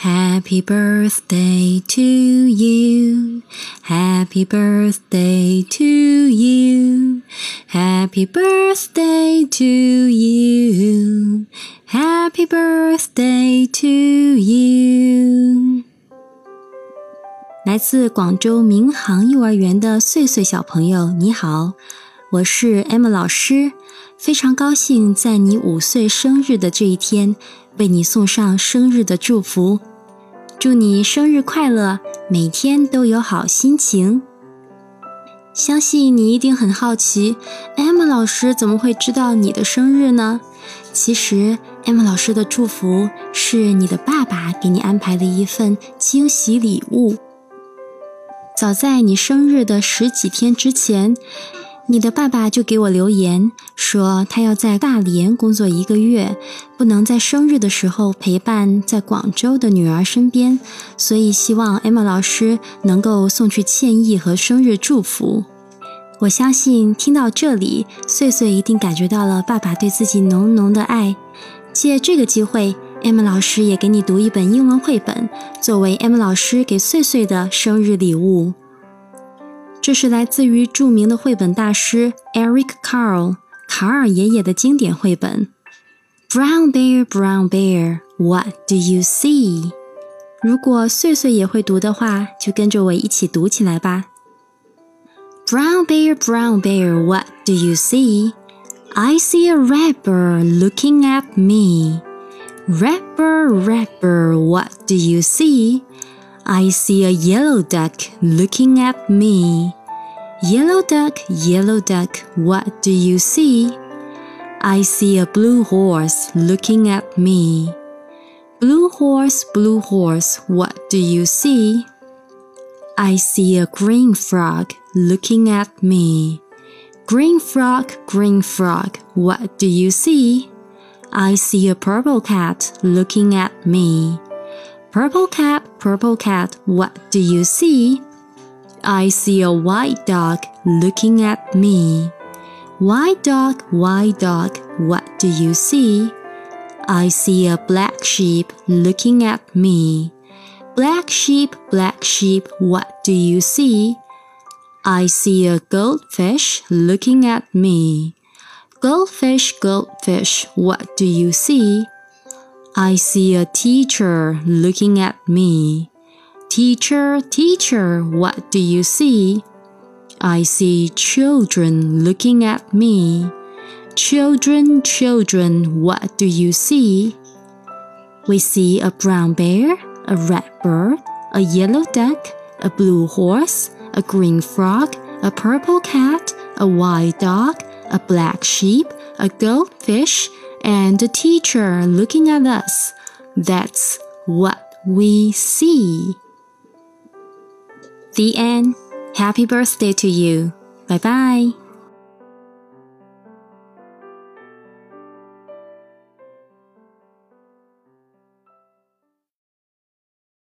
Happy birthday to you. Happy birthday to you. Happy birthday to you. Happy birthday to you. 来自广州民航幼儿园的岁岁小朋友，你好，我是 Emma 老师，非常高兴在你五岁生日的这一天，为你送上生日的祝福。祝你生日快乐，每天都有好心情。相信你一定很好奇，Emma 老师怎么会知道你的生日呢？其实，Emma 老师的祝福是你的爸爸给你安排的一份惊喜礼物。早在你生日的十几天之前。你的爸爸就给我留言说，他要在大连工作一个月，不能在生日的时候陪伴在广州的女儿身边，所以希望 Emma 老师能够送去歉意和生日祝福。我相信听到这里，岁岁一定感觉到了爸爸对自己浓浓的爱。借这个机会，M 老师也给你读一本英文绘本，作为 M 老师给岁岁的生日礼物。这是来自于着名的绘本大师 Eric Carle 卡尔爷爷的经典绘本。Brown bear, brown bear, what do you see？如果岁岁也会读的话，就跟着我一起读起来吧。Brown bear, brown bear, what do you see? I see a red bird looking at me. Red bird, red bird, what do you see? I see a yellow duck looking at me. Yellow duck, yellow duck, what do you see? I see a blue horse looking at me. Blue horse, blue horse, what do you see? I see a green frog looking at me. Green frog, green frog, what do you see? I see a purple cat looking at me. Purple cat, purple cat, what do you see? I see a white dog looking at me. White dog, white dog, what do you see? I see a black sheep looking at me. Black sheep, black sheep, what do you see? I see a goldfish looking at me. Goldfish, goldfish, what do you see? I see a teacher looking at me. Teacher, teacher, what do you see? I see children looking at me. Children, children, what do you see? We see a brown bear, a red bird, a yellow duck, a blue horse, a green frog, a purple cat, a white dog, a black sheep, a goldfish, and a teacher looking at us. That's what we see. The end. Happy birthday to you. Bye bye.